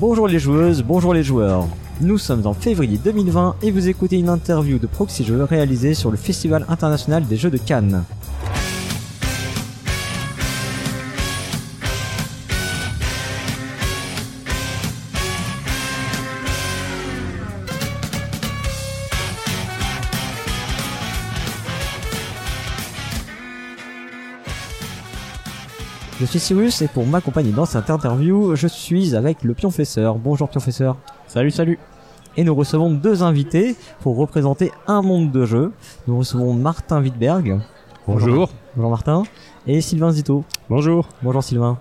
Bonjour les joueuses, bonjour les joueurs. Nous sommes en février 2020 et vous écoutez une interview de Proxy Jeux réalisée sur le Festival international des jeux de Cannes. Suis Cyrus et pour m'accompagner dans cette interview, je suis avec le Pionfesseur. Bonjour Pionfesseur. Salut, salut. Et nous recevons deux invités pour représenter un monde de jeu. Nous recevons Martin Wittberg. Bonjour. Bonjour Martin. Et Sylvain Zito. Bonjour. Bonjour Sylvain.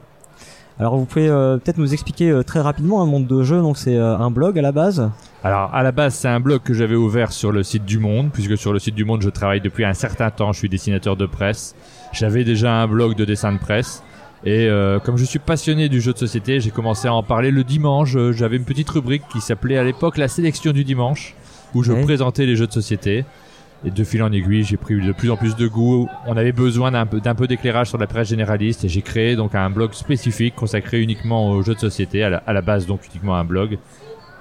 Alors vous pouvez euh, peut-être nous expliquer euh, très rapidement un monde de jeu. Donc c'est euh, un blog à la base. Alors à la base c'est un blog que j'avais ouvert sur le site du Monde, puisque sur le site du Monde je travaille depuis un certain temps, je suis dessinateur de presse. J'avais déjà un blog de dessin de presse. Et euh, comme je suis passionné du jeu de société, j'ai commencé à en parler le dimanche. Euh, J'avais une petite rubrique qui s'appelait à l'époque la sélection du dimanche, où je Ouais. présentais les jeux de société. Et de fil en aiguille, j'ai pris de plus en plus de goût. On avait besoin d'un peu, d'un peu d'éclairage sur la presse généraliste et j'ai créé donc un blog spécifique consacré uniquement aux jeux de société, à la, à la base donc uniquement un blog.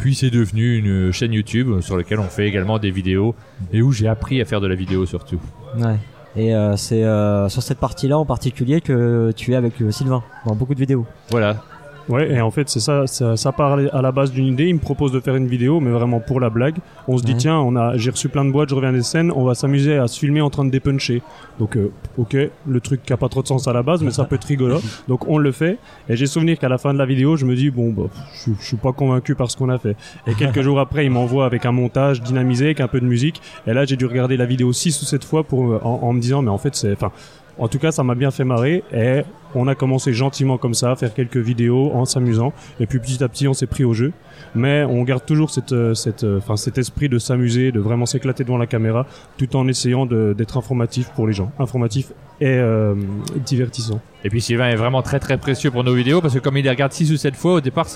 Puis c'est devenu une chaîne YouTube sur laquelle on fait également des vidéos et où j'ai appris à faire de la vidéo surtout. Ouais. Et euh, c'est euh, sur cette partie-là en particulier que tu es avec euh, Sylvain dans beaucoup de vidéos. Voilà, Ouais, et en fait, c'est ça, ça, ça part à la base d'une idée. Il me propose de faire une vidéo, mais vraiment pour la blague. On se dit, Ouais. tiens, on a, j'ai reçu plein de boîtes, je reviens des scènes, on va s'amuser à se filmer en train de dépuncher. Donc, euh, ok, le truc qui a pas trop de sens à la base, mais ça peut être rigolo. Donc, on le fait. Et j'ai souvenir qu'à la fin de la vidéo, je me dis, bon, bah, je, suis- je suis pas convaincu par ce qu'on a fait. Et quelques jours après, il m'envoie avec un montage dynamisé, avec un peu de musique. Et là, j'ai dû regarder la vidéo six ou sept fois pour, euh, en, en me disant, mais en fait, c'est, enfin, en tout cas, ça m'a bien fait marrer et on a commencé gentiment comme ça à faire quelques vidéos en s'amusant et puis petit à petit on s'est pris au jeu. Mais on garde toujours cette, euh, cette, euh, enfin, cet esprit de s'amuser, de vraiment s'éclater devant la caméra, tout en essayant d'être informatif pour les gens, informatif et euh, divertissant. Et puis Sylvain est vraiment très très précieux pour nos vidéos parce que comme il les regarde 6 ou 7 fois, au départ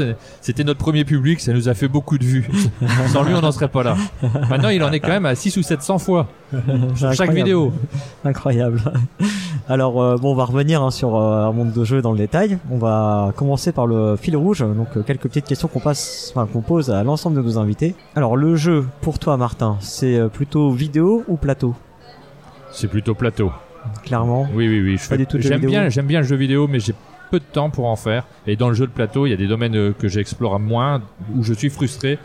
c'était notre premier public, ça nous a fait beaucoup de vues. Sans lui on n'en serait pas là. Maintenant il en est quand même à 6 ou 700 fois chaque Incroyable. vidéo. Incroyable. Alors euh, bon, on va revenir hein, sur euh, un monde de jeu dans le détail. On va commencer par le fil rouge, donc euh, quelques petites questions qu'on passe, enfin qu'on pose à l'ensemble de nos invités. Alors le jeu pour toi, Martin, c'est plutôt vidéo ou plateau? C'est plutôt plateau. Clairement. Oui oui oui, je Pas fais- j'aime bien j'aime bien le jeu vidéo mais j'ai peu de temps pour en faire et dans le jeu de plateau, il y a des domaines que j'explore moins où je suis frustré.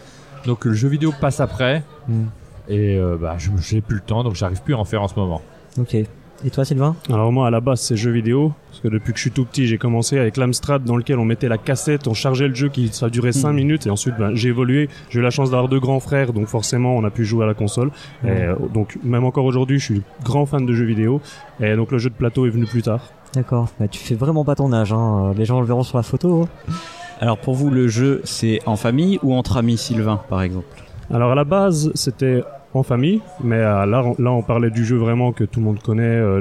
Donc le jeu vidéo passe après Hmm. et bah j'ai plus le temps donc j'arrive plus à en faire en ce moment. Ok. Et toi, Sylvain Alors moi à la base c'est jeux vidéo parce que depuis que je suis tout petit j'ai commencé avec l'Amstrad dans lequel on mettait la cassette, on chargeait le jeu qui ça durait 5 minutes et ensuite ben, j'ai évolué. J'ai eu la chance d'avoir deux grands frères donc forcément on a pu jouer à la console. Et, euh, donc même encore aujourd'hui je suis grand fan de jeux vidéo et donc le jeu de plateau est venu plus tard. D'accord. Bah, tu fais vraiment pas ton âge. Hein. Les gens le verront sur la photo. hein. Alors pour vous, le jeu, c'est en famille ou entre amis, Sylvain, par exemple? Alors à la base, c'était en famille, mais euh, là, on- là, on parlait du jeu vraiment que tout le monde connaît, euh,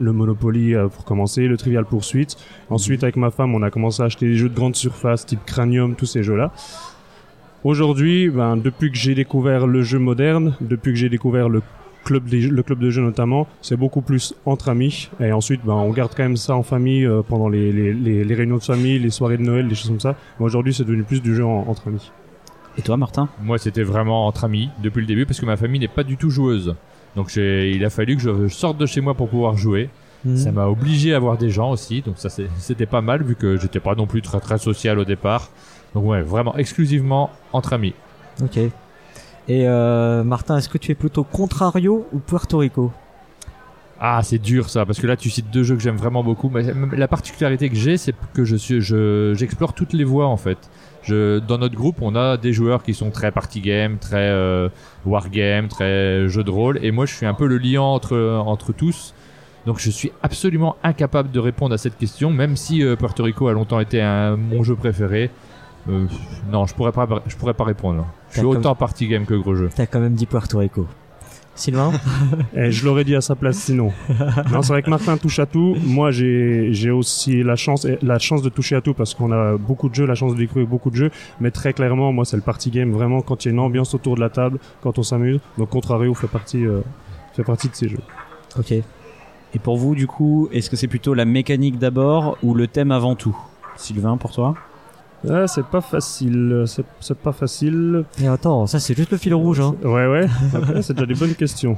le, Monopoly euh, pour commencer, le Trivial Pursuit. Ensuite, avec ma femme, on a commencé à acheter des jeux de grande surface, type Cranium, tous ces jeux-là. Aujourd'hui, ben, depuis que j'ai découvert le jeu moderne, depuis que j'ai découvert le club, le club de jeu notamment, c'est beaucoup plus entre amis. Et ensuite, ben, on garde quand même ça en famille pendant les, les, les, les réunions de famille, les soirées de Noël, des choses comme ça. Mais aujourd'hui, c'est devenu plus du jeu en- entre amis. Et toi, Martin Moi, c'était vraiment entre amis depuis le début parce que ma famille n'est pas du tout joueuse. Donc, il a fallu que je sorte de chez moi pour pouvoir jouer. Mhm. Ça m'a obligé à voir des gens aussi. Donc, ça, c'était pas mal vu que j'étais pas non plus très très social au départ. Donc, ouais, vraiment exclusivement entre amis. Ok. Et euh, Martin, est-ce que tu es plutôt Contrario ou Puerto Rico? Ah, c'est dur ça, parce que là tu cites deux jeux que j'aime vraiment beaucoup. Mais la particularité que j'ai, c'est que je suis, je, j'explore toutes les voies en fait. Je, dans notre groupe, on a des joueurs qui sont très party game, très euh, wargame, très jeu de rôle, et moi je suis un peu le liant entre entre tous. Donc je suis absolument incapable de répondre à cette question, même si euh, Puerto Rico a longtemps été un, mon jeu préféré. Euh, non, je pourrais pas, je pourrais pas répondre. Je suis autant party game que gros jeu. T'as quand même dit Puerto Rico. Sylvain Et je l'aurais dit à sa place sinon. non, c'est vrai que Martin touche à tout. Moi, j'ai j'ai aussi la chance la chance de toucher à tout parce qu'on a beaucoup de jeux, la chance de découvrir beaucoup de jeux. Mais très clairement, moi, c'est le party game. Vraiment, quand il y a une ambiance autour de la table, quand on s'amuse. Donc, Contrario fait partie euh, fait partie de ces jeux. Ok. Et pour vous, du coup, est-ce que c'est plutôt la mécanique d'abord ou le thème avant tout? Sylvain, pour toi? Ah, c'est pas facile, c'est pas facile. Et attends, ça c'est juste le fil rouge. Hein. Ouais, ouais, Après, c'est déjà des bonnes questions.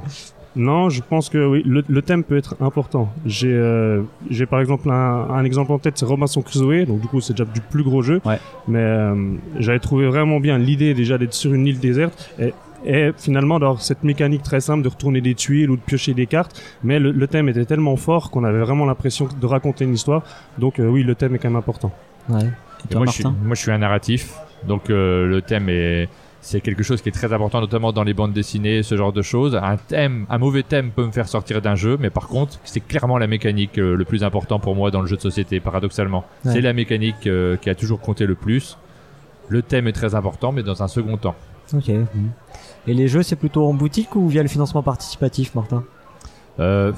Non, je pense que oui, le, le thème peut être important. J'ai euh, j'ai par exemple un, un exemple en tête, c'est Robinson Crusoe, donc du coup c'est déjà du plus gros jeu. Ouais. Mais euh, j'avais trouvé vraiment bien l'idée déjà d'être sur une île déserte et, et finalement d'avoir cette mécanique très simple de retourner des tuiles ou de piocher des cartes. Mais le, le thème était tellement fort qu'on avait vraiment l'impression de raconter une histoire. Donc euh, oui, le thème est quand même important. Ouais. Et Et toi, moi, je suis, Martin moi, je suis un narratif, donc euh, le thème est c'est quelque chose qui est très important, notamment dans les bandes dessinées, ce genre de choses. Un thème, un mauvais thème peut me faire sortir d'un jeu, mais par contre, c'est clairement la mécanique euh, le plus important pour moi dans le jeu de société, paradoxalement. Ouais. C'est la mécanique euh, qui a toujours compté le plus. Le thème est très important, mais dans un second temps. Ok. Et les jeux, c'est plutôt en boutique ou via le financement participatif, Martin? Euh,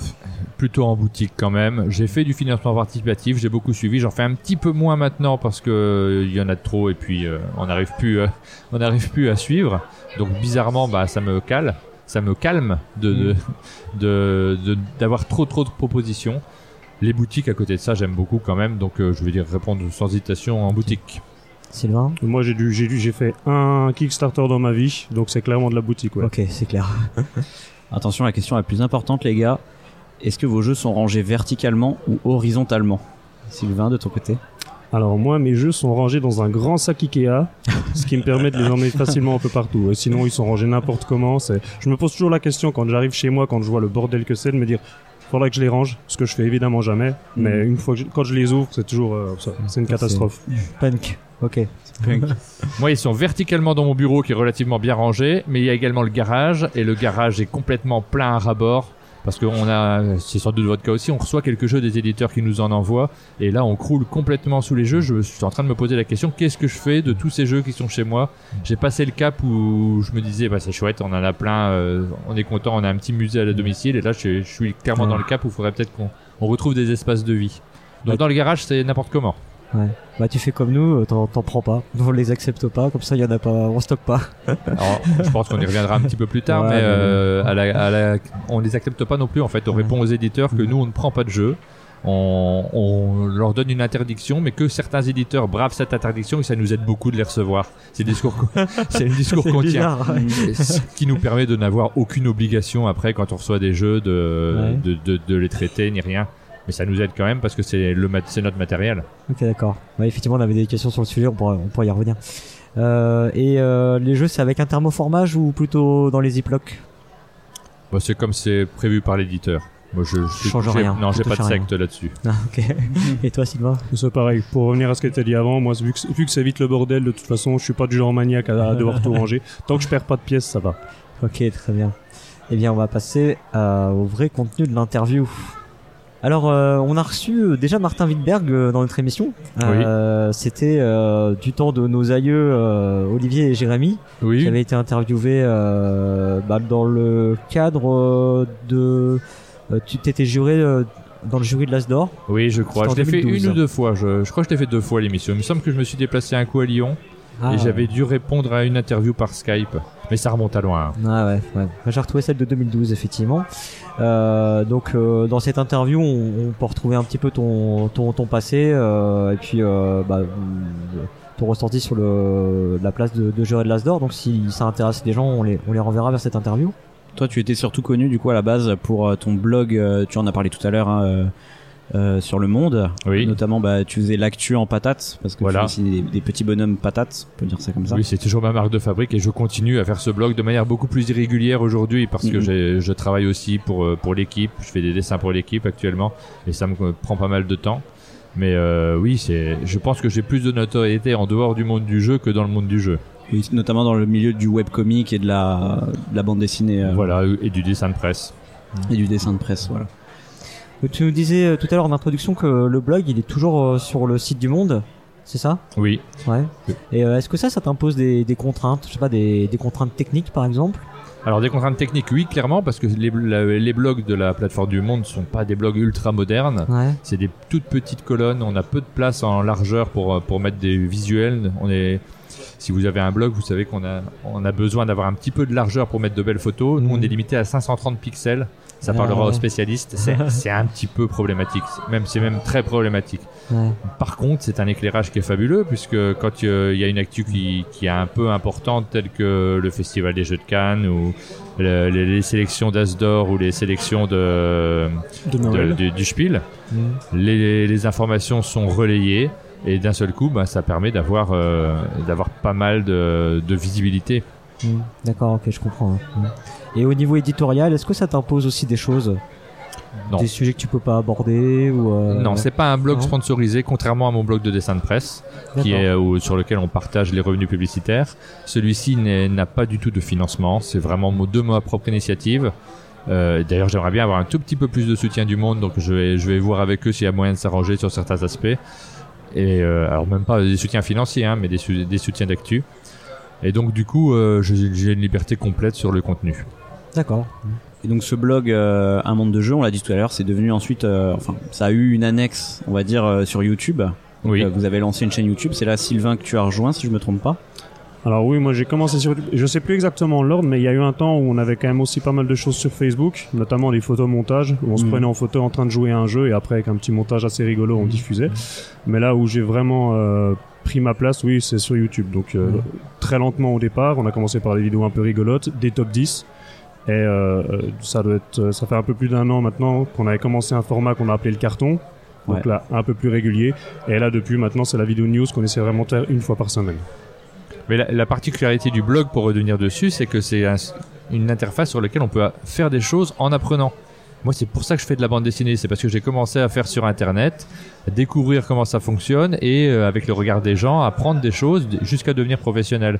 plutôt en boutique quand même. J'ai fait du financement participatif, j'ai beaucoup suivi. J'en fais un petit peu moins maintenant parce que euh, il y en a de trop et puis euh, on n'arrive plus, euh, on n'arrive plus à suivre. Donc bizarrement, bah ça me cale, ça me calme de de- de de- d'avoir trop trop de propositions. Les boutiques à côté de ça, j'aime beaucoup quand même. Donc euh, je vais dire répondre sans hésitation en boutique. Sylvain Moi j'ai dû j'ai dû j'ai fait un Kickstarter dans ma vie, donc c'est clairement de la boutique. Ouais. Ok, c'est clair. Attention, la question la plus importante, les gars. Est-ce que vos jeux sont rangés verticalement ou horizontalement? Sylvain, de ton côté Alors moi, mes jeux sont rangés dans un grand sac Ikea, ce qui me permet de les emmener facilement un peu partout. Sinon, ils sont rangés n'importe comment. Je me pose toujours la question quand j'arrive chez moi, quand je vois le bordel que c'est, de me dire, faudra que je les range, ce que je fais évidemment jamais. Mais une fois que je- quand je les ouvre, c'est toujours, euh, c'est une catastrophe. Punk. Ok. Moi, ils sont verticalement dans mon bureau qui est relativement bien rangé, mais il y a également le garage et le garage est complètement plein à ras-bord parce qu'on a, c'est sans doute votre cas aussi, on reçoit quelques jeux des éditeurs qui nous en envoient et là on croule complètement sous les jeux. Je suis en train de me poser la question qu'est-ce que je fais de tous ces jeux qui sont chez moi? J'ai passé le cap où je me disais bah c'est chouette, on en a plein, euh, on est content, on a un petit musée à la domicile et là je, je suis clairement Ouais. dans le cap où il faudrait peut-être qu'on on retrouve des espaces de vie. Donc Ouais. dans le garage c'est n'importe comment. Ouais. Bah tu fais comme nous, euh, t'en, t'en prends pas. On les accepte pas, comme ça il y en a pas, on stocke pas. Alors, je pense qu'on y reviendra un petit peu plus tard, Ouais, mais mais euh, à la, à la- on les accepte pas non plus. En fait, on Ouais. répond aux éditeurs que nous, on ne prend pas de jeu. On, on leur donne une interdiction, mais que certains éditeurs bravent cette interdiction et ça nous aide beaucoup de les recevoir. C'est des discours, c'est le discours qu'on tient. ouais. Ce qui nous permet de n'avoir aucune obligation après quand on reçoit des jeux de, Ouais. de, de, de les traiter ni rien. Mais ça nous aide quand même parce que c'est le mat- c'est notre matériel. Ok, d'accord. Ouais, effectivement, on avait des questions sur le sujet, on pourra, on pourra y revenir. Euh, et euh, les jeux, c'est avec un thermoformage ou plutôt dans les ziplocs Bah, c'est comme c'est prévu par l'éditeur. Moi, je, je Change j'ai- rien, Non, j'ai pas de secte là-dessus. Ah, ok. et toi, Sylvain? C'est pareil. Pour revenir à ce qui était dit avant, moi, vu que, vu que c'est vite le bordel, de toute façon, je suis pas du genre maniaque à, à devoir tout ranger. Tant que je perds pas de pièces, ça va. Ok, très bien. Eh bien, on va passer euh, au vrai contenu de l'interview. Alors, euh, on a reçu euh, déjà Martin Wittberg euh, dans notre émission. Euh, C'était euh, du temps de nos aïeux euh, Olivier et Jérémy, qui Oui. avaient été interviewés euh, bah, dans le cadre de... euh, tu t'étais juré euh, dans le jury de l'As d'Or. Oui, je crois. Je l'ai fait 2012. une ou deux fois. Je, je crois que je l'ai fait deux fois l'émission. Il me semble que je me suis déplacé un coup à Lyon Ah, et j'avais dû répondre à une interview par Skype. Mais ça remonte à loin. Ah ouais, ouais. J'ai retrouvé celle de 2012 effectivement. Euh, donc euh, dans cette interview, on, on peut retrouver un petit peu ton ton, ton passé euh, et puis euh, bah, euh, ton ressenti sur le la place de, de juré de l'As d'Or. Donc si ça intéresse les gens, on les on les renverra vers cette interview. Toi, tu étais surtout connu du coup à la base pour ton blog. tu en as parlé tout à l'heure hein, euh, sur le Monde. Oui. Notamment, bah, tu faisais l'actu en patates parce que Voilà. tu fais aussi des, des petits bonhommes patates. On peut dire ça comme ça. Oui, c'est toujours ma marque de fabrique et je continue à faire ce blog de manière beaucoup plus irrégulière aujourd'hui parce que je travaille aussi pour, euh, pour l'équipe. Je fais des dessins pour l'équipe actuellement et ça me prend pas mal de temps. Mais euh, oui, c'est. Je pense que j'ai plus de notoriété en dehors du monde du jeu que dans le monde du jeu. Oui, notamment dans le milieu du webcomic et de la, de la bande dessinée euh, Voilà, et du dessin de presse. et du dessin de presse. Voilà. Tu nous disais euh, tout à l'heure en introduction que le blog il est toujours euh, sur le site du Monde, c'est ça? Oui. Ouais. Et euh, est-ce que ça, ça t'impose des, des contraintes, je sais pas, des, des contraintes techniques par exemple? Alors des contraintes techniques, oui, clairement, parce que les, blogs de la plateforme du monde sont pas des blogs ultra modernes. Ouais. C'est des toutes petites colonnes. On a peu de place en largeur pour pour mettre des visuels. On est si vous avez un blog, vous savez qu'on a on a besoin d'avoir un petit peu de largeur pour mettre de belles photos. Nous, on Mhm. est limité à 530 pixels ça parlera aux spécialistes. C'est un petit peu problématique, même c'est même très problématique. Par contre, c'est un éclairage qui est fabuleux puisque quand euh, il y a une actu qui, qui est un peu importante, telle que le Festival des Jeux de Cannes ou le- les, les sélections d'As d'Or ou les sélections de, De de- Noël. du, du Spiel, Mm. les, les informations sont relayées et d'un seul coup, bah, ça permet d'avoir euh, d'avoir pas mal de, de visibilité. Mm. D'accord, ok, je comprends. hein. Mm. Et au niveau éditorial, est-ce que ça t'impose aussi des choses Non. Des sujets que tu peux pas aborder ou euh, Non, c'est pas un blog non. sponsorisé, contrairement à mon blog de dessin de presse, qui est où- sur lequel on partage les revenus publicitaires. Celui-ci n'a pas du tout de financement, c'est vraiment de ma propre initiative. Euh, D'ailleurs, j'aimerais bien avoir un tout petit peu plus de soutien du monde, donc je vais, je vais voir avec eux s'il y a moyen de s'arranger sur certains aspects. Et euh, alors même pas des soutiens financiers, hein, mais des, sou- des soutiens d'actu. Et donc du coup, euh, j'ai une liberté complète sur le contenu. D'accord. Et donc ce blog euh, Un monde de jeux, on l'a dit tout à l'heure, c'est devenu ensuite, euh, enfin, ça a eu une annexe, on va dire, euh, sur YouTube. Oui. Euh, vous avez lancé une chaîne YouTube, c'est là Sylvain que tu as rejoint, si je me trompe pas. Alors oui, moi j'ai commencé sur YouTube. Je sais plus exactement l'ordre, mais il y a eu un temps où on avait quand même aussi pas mal de choses sur Facebook, notamment des photomontages, où on se Mhm. prenait en photo en train de jouer à un jeu et après avec un petit montage assez rigolo, on diffusait. Mais là où j'ai vraiment euh, pris ma place, oui, c'est sur YouTube. Donc euh, Mhm. très lentement au départ, on a commencé par des vidéos un peu rigolotes, des top 10. Et euh, euh, ça doit être, ça fait un peu plus d'un an maintenant qu'on avait commencé un format qu'on a appelé le carton. Donc Ouais. là, un peu plus régulier. Et là, depuis maintenant, c'est la vidéo news qu'on essaie vraiment de faire une fois par semaine. Mais la, la particularité du blog, pour revenir dessus, c'est que c'est un- une interface sur laquelle on peut faire des choses en apprenant. Moi, c'est pour ça que je fais de la bande dessinée. C'est parce que j'ai commencé à faire sur Internet, à découvrir comment ça fonctionne et, euh, avec le regard des gens, apprendre des choses jusqu'à devenir professionnel.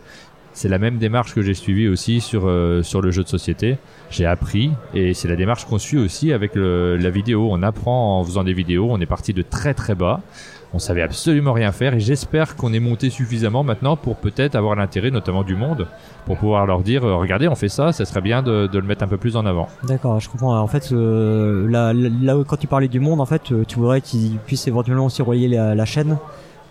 C'est la même démarche que j'ai suivie aussi sur, euh, sur le jeu de société. J'ai appris et c'est la démarche qu'on suit aussi avec le- la vidéo. On apprend en faisant des vidéos. On est parti de très très bas. On savait absolument rien faire et j'espère qu'on est monté suffisamment maintenant pour peut-être avoir l'intérêt, notamment du monde, pour pouvoir leur dire euh, regardez, on fait ça, ça serait bien de, de le mettre un peu plus en avant. D'accord, je comprends. En fait, euh, là, là, quand tu parlais du monde, en fait, euh, tu voudrais qu'ils puissent éventuellement aussi relier la, la chaîne,